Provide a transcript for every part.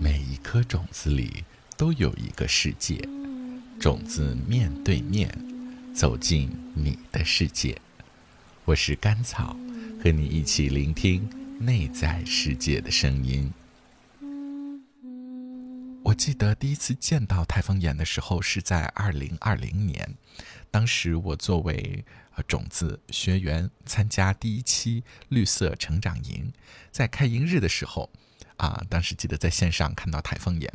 每一颗种子里都有一个世界，种子面对面走进你的世界。我是甘草，和你一起聆听内在世界的声音。记得第一次见到台风眼的时候是在二零二零年，当时我作为种子学员参加第一期绿色成长营，在开营日的时候，啊，当时记得在线上看到台风眼，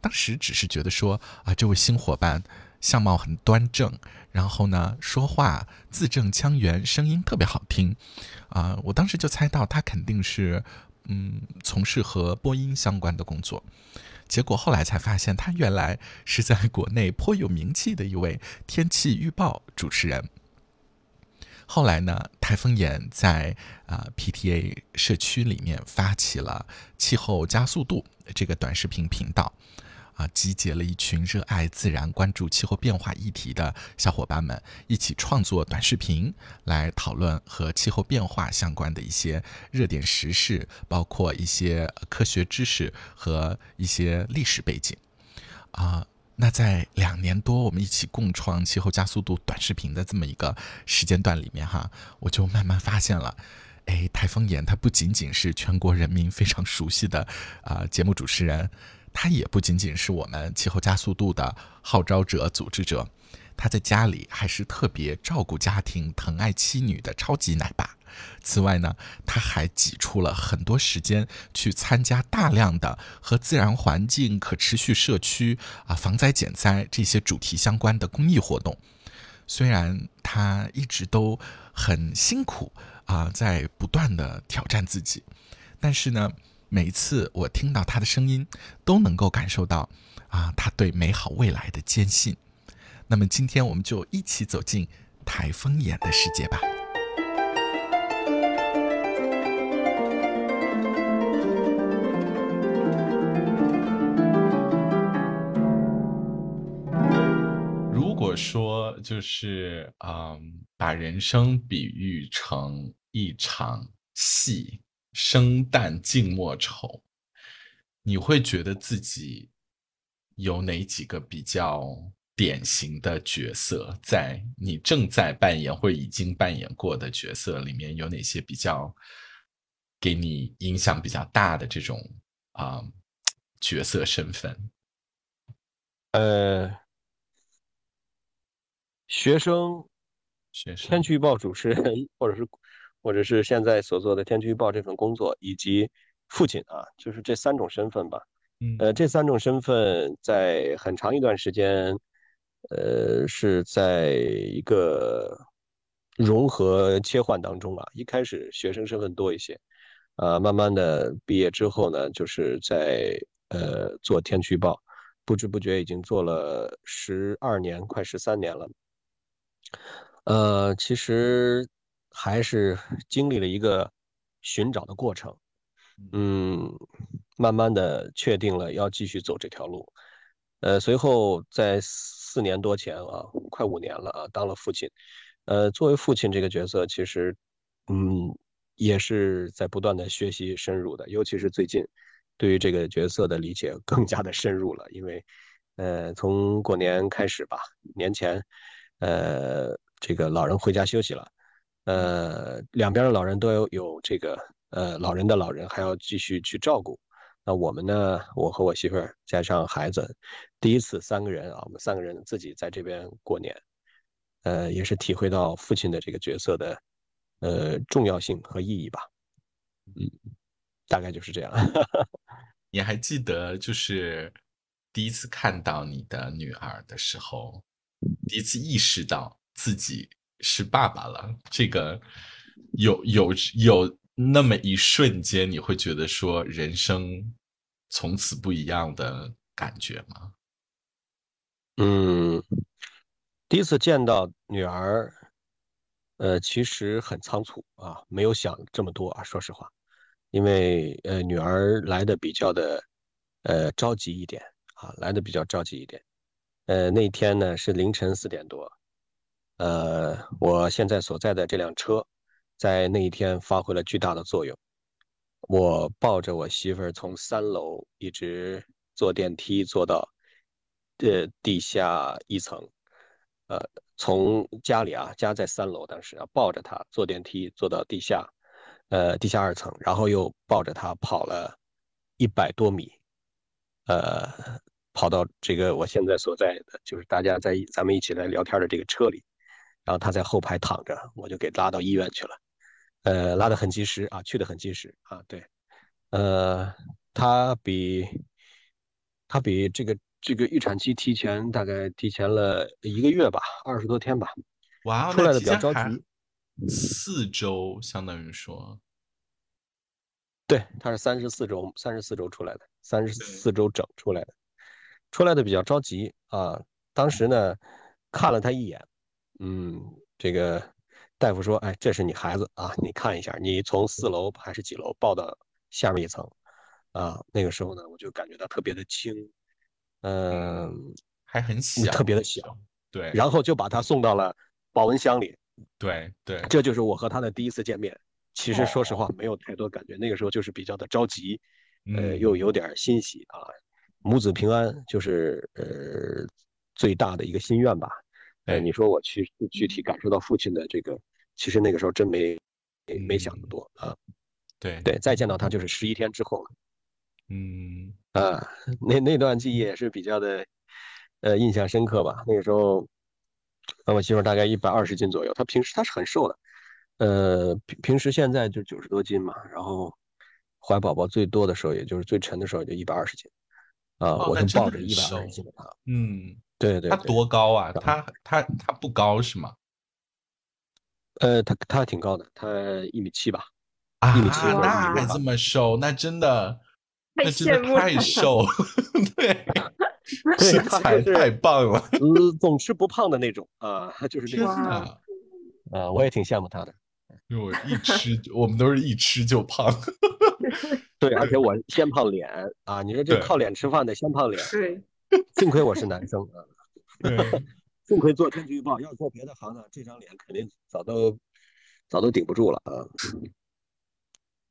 当时只是觉得说啊，这位新伙伴相貌很端正，然后呢说话字正腔圆，声音特别好听，啊，我当时就猜到他肯定是嗯从事和播音相关的工作。结果后来才发现，他原来是在国内颇有名气的一位天气预报主持人。后来呢，台风眼在啊 PTA 社区里面发起了气候加速度这个短视频频道。啊，集结了一群热爱自然、关注气候变化议题的小伙伴们，一起创作短视频，来讨论和气候变化相关的一些热点时事，包括一些科学知识和一些历史背景。啊，那在两年多我们一起共创气候加速度短视频的这么一个时间段里面，哈，我就慢慢发现了，哎，台风眼它不仅仅是全国人民非常熟悉的啊节目主持人。他也不仅仅是我们气候加速度的号召者、组织者，他在家里还是特别照顾家庭、疼爱妻女的超级奶爸。此外呢，他还挤出了很多时间去参加大量的和自然环境、可持续社区啊、防灾减灾这些主题相关的公益活动。虽然他一直都很辛苦啊，在不断的挑战自己，但是呢。每一次我听到他的声音，都能够感受到啊，他对美好未来的坚信。那么今天我们就一起走进台风眼的世界吧。如果说就是嗯，把人生比喻成一场戏。生旦净末丑，你会觉得自己有哪几个比较典型的角色？在你正在扮演或已经扮演过的角色里面，有哪些比较给你影响比较大的这种啊角色身份？呃，学生，学生，天气预报主持人，或者是。或者是现在所做的天气预报这份工作，以及父亲啊，就是这三种身份吧。嗯，呃，这三种身份在很长一段时间，呃，是在一个融合切换当中啊。一开始学生身份多一些，啊，慢慢的毕业之后呢，就是在呃做天气预报，不知不觉已经做了十二年，快十三年了。呃，其实。还是经历了一个寻找的过程，嗯，慢慢的确定了要继续走这条路，呃，随后在四年多前啊，快五年了啊，当了父亲，呃，作为父亲这个角色，其实，嗯，也是在不断的学习深入的，尤其是最近，对于这个角色的理解更加的深入了，因为，呃，从过年开始吧，年前，呃，这个老人回家休息了。呃，两边的老人都有有这个呃老人的老人还要继续去照顾。那我们呢？我和我媳妇儿加上孩子，第一次三个人啊，我们三个人自己在这边过年，呃，也是体会到父亲的这个角色的呃重要性和意义吧。嗯，大概就是这样。你还记得就是第一次看到你的女儿的时候，第一次意识到自己。是爸爸了，这个有有有那么一瞬间，你会觉得说人生从此不一样的感觉吗？嗯，第一次见到女儿，呃，其实很仓促啊，没有想这么多啊，说实话，因为呃，女儿来的比较的呃着急一点啊，来的比较着急一点，呃，那天呢是凌晨四点多。呃，我现在所在的这辆车，在那一天发挥了巨大的作用。我抱着我媳妇儿从三楼一直坐电梯坐到呃地下一层，呃，从家里啊，家在三楼，当时啊抱着她坐电梯坐到地下，呃，地下二层，然后又抱着她跑了一百多米，呃，跑到这个我现在所在的，就是大家在咱们一起来聊天的这个车里，然后他在后排躺着，我就给拉到医院去了。呃，拉的很及时啊，去的很及时啊，对，呃，他比他比这个这个预产期提前大概提前了一个月吧，二十多天吧，哇，出来的比较着急，四周相当于说，对，他是三十四周，三十四周出来的，三十四周整出来的，出来的比较着急啊，当时呢看了他一眼，嗯，这个。大夫说：“哎，这是你孩子啊，你看一下，你从四楼还是几楼抱到下面一层，啊，那个时候呢，我就感觉到特别的轻，嗯，还很小，特别的小，对。然后就把他送到了保温箱里，对对，这就是我和他的第一次见面。其实说实话，没有太多感觉，那个时候就是比较的着急，呃，又有点欣喜啊，母子平安就是呃最大的一个心愿吧。哎，你说我去具体感受到父亲的这个。”其实那个时候真没没想那么多啊，对。对，再见到他就是十一天之后了，嗯。啊，那那段记忆也是比较的呃印象深刻吧。那个时候，那我媳妇大概一百二十斤左右，她平时她是很瘦的，呃平平时现在就九十多斤嘛，然后怀宝宝最多的时候，也就是最沉的时候就一百二十斤，啊，我就抱着一百二十斤的她，嗯，对对，他多高啊？他他他不高是吗？呃，他他挺高的，他一米七吧，啊，一米七，那还这么瘦，那真的，那真的太瘦，对，身材太棒了，呃，总吃不胖的那种啊，就是这个啊，啊，我也挺羡慕他的，因为我一吃，我们都是一吃就胖，对，而且我先胖脸啊，你说这靠脸吃饭的先胖脸，对，幸亏我是男生啊。对。幸亏做天气预报，要做别的行当，这张脸肯定早都早都顶不住了啊！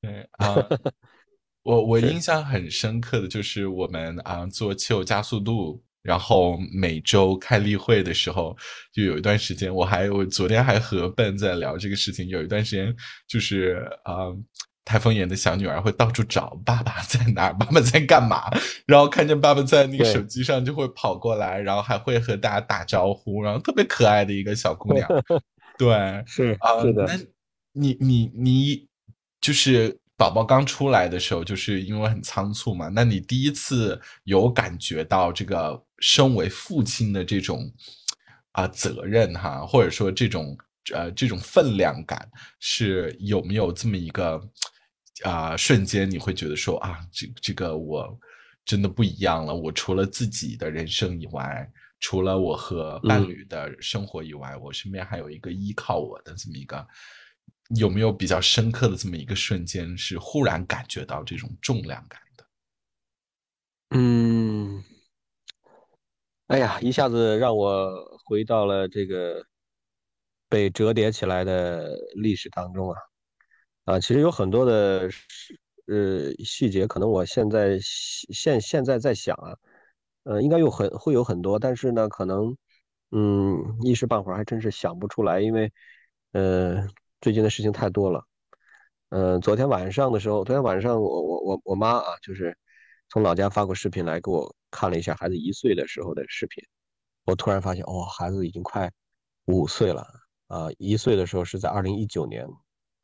对啊，我我印象很深刻的就是我们啊做气候加速度，然后每周开例会的时候，就有一段时间，我还我昨天还和笨在聊这个事情，有一段时间就是啊。台风眼的小女儿会到处找爸爸在哪儿，爸爸在干嘛，然后看见爸爸在那个手机上就会跑过来，然后还会和大家打招呼，然后特别可爱的一个小姑娘。对，是啊，是的。那你你你就是宝宝刚出来的时候，就是因为很仓促嘛，那你第一次有感觉到这个身为父亲的这种啊责任哈，或者说这种呃这种分量感，是有没有这么一个？啊，瞬间你会觉得说啊，这这个我真的不一样了。我除了自己的人生以外，除了我和伴侣的生活以外，我身边还有一个依靠我的这么一个，有没有比较深刻的这么一个瞬间，是忽然感觉到这种重量感的？嗯，哎呀，一下子让我回到了这个被折叠起来的历史当中啊。啊，其实有很多的呃细节，可能我现在现现在在想啊，呃，应该有很会有很多，但是呢，可能嗯一时半会儿还真是想不出来，因为呃最近的事情太多了。嗯，昨天晚上的时候，昨天晚上我我我我妈啊，就是从老家发过视频来给我看了一下孩子一岁的时候的视频，我突然发现哦，孩子已经快五岁了啊，一岁的时候是在二零一九年。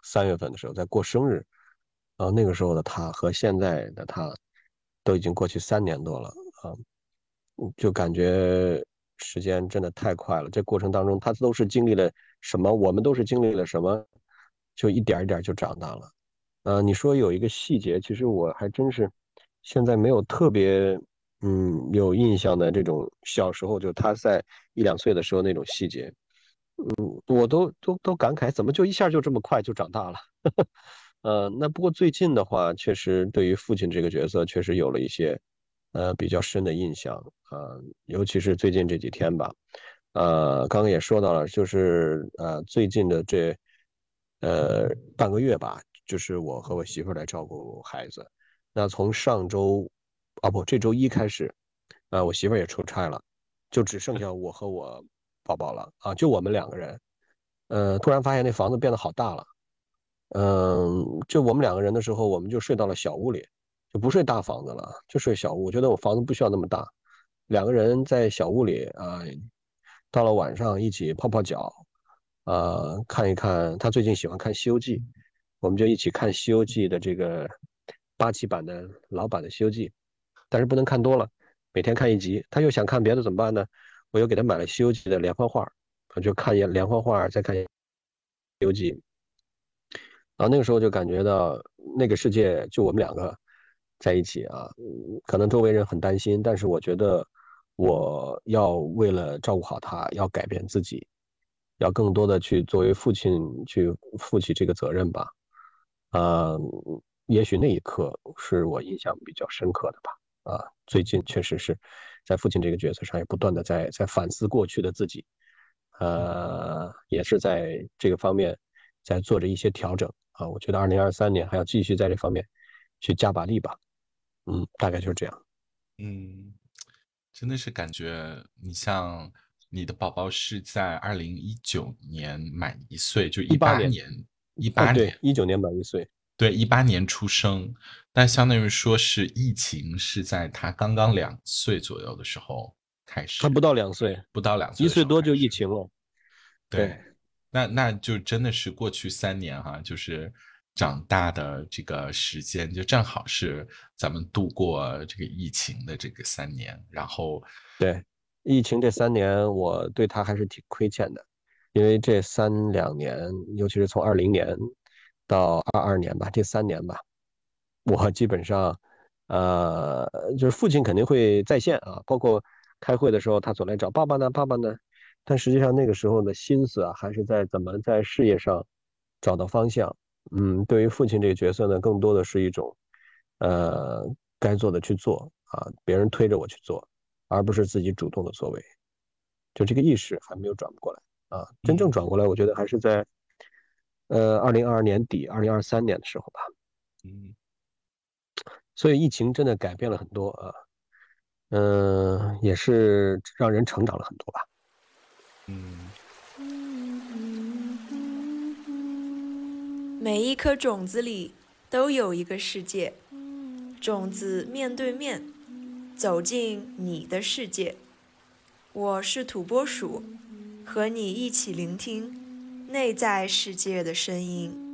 三月份的时候在过生日，啊，那个时候的他和现在的他都已经过去三年多了啊，就感觉时间真的太快了。这过程当中，他都是经历了什么？我们都是经历了什么？就一点一点就长大了。呃，你说有一个细节，其实我还真是现在没有特别嗯有印象的这种小时候，就他在一两岁的时候那种细节。嗯，我都都都感慨，怎么就一下就这么快就长大了？呃，那不过最近的话，确实对于父亲这个角色，确实有了一些呃比较深的印象啊，尤其是最近这几天吧。呃，刚刚也说到了，就是呃最近的这呃半个月吧，就是我和我媳妇来照顾孩子。那从上周，啊不，这周一开始，啊，我媳妇也出差了，就只剩下我和我宝宝了啊，就我们两个人。呃，突然发现那房子变得好大了。嗯，就我们两个人的时候，我们就睡到了小屋里，就不睡大房子了，就睡小屋。我觉得我房子不需要那么大，两个人在小屋里啊，到了晚上一起泡泡脚，呃，看一看。他最近喜欢看《西游记》，我们就一起看《西游记》的这个八七版的老版的《西游记》，但是不能看多了，每天看一集。他又想看别的怎么办呢？我又给他买了《西游记》的连环画，就看一连环画，再看《西游记》。然后那个时候就感觉到那个世界就我们两个在一起啊，可能周围人很担心，但是我觉得我要为了照顾好他，要改变自己，要更多的去作为父亲去负起这个责任吧。啊，也许那一刻是我印象比较深刻的吧。啊，最近确实是在父亲这个角色上也不断的在在反思过去的自己，呃，也是在这个方面在做着一些调整。啊，我觉得二零二三年还要继续在这方面去加把力吧。嗯，大概就是这样。嗯，真的是感觉你像你的宝宝是在二零一九年满一岁，就一八年，一八年，一九年满一岁，对，一八年出生，但相当于说是疫情是在他刚刚两岁左右的时候开始。他不到两岁，不到两岁，一岁多就疫情了。对。那那就真的是过去三年哈，就是长大的这个时间，就正好是咱们度过这个疫情的这个三年。然后，对疫情这三年，我对他还是挺亏欠的，因为这三两年，尤其是从二零年到二二年吧，这三年吧，我基本上，呃，就是父亲肯定会在线啊，包括开会的时候，他总来找爸爸呢，爸爸呢。但实际上那个时候的心思啊，还是在怎么在事业上找到方向。嗯，对于父亲这个角色呢，更多的是一种，呃，该做的去做啊，别人推着我去做，而不是自己主动的作为。就这个意识还没有转不过来啊，真正转过来，我觉得还是在，呃，二零二二年底、二零二三年的时候吧。嗯，所以疫情真的改变了很多啊，嗯，也是让人成长了很多吧。嗯，每一颗种子里都有一个世界，种子面对面走进你的世界。我是土拨鼠，和你一起聆听内在世界的声音。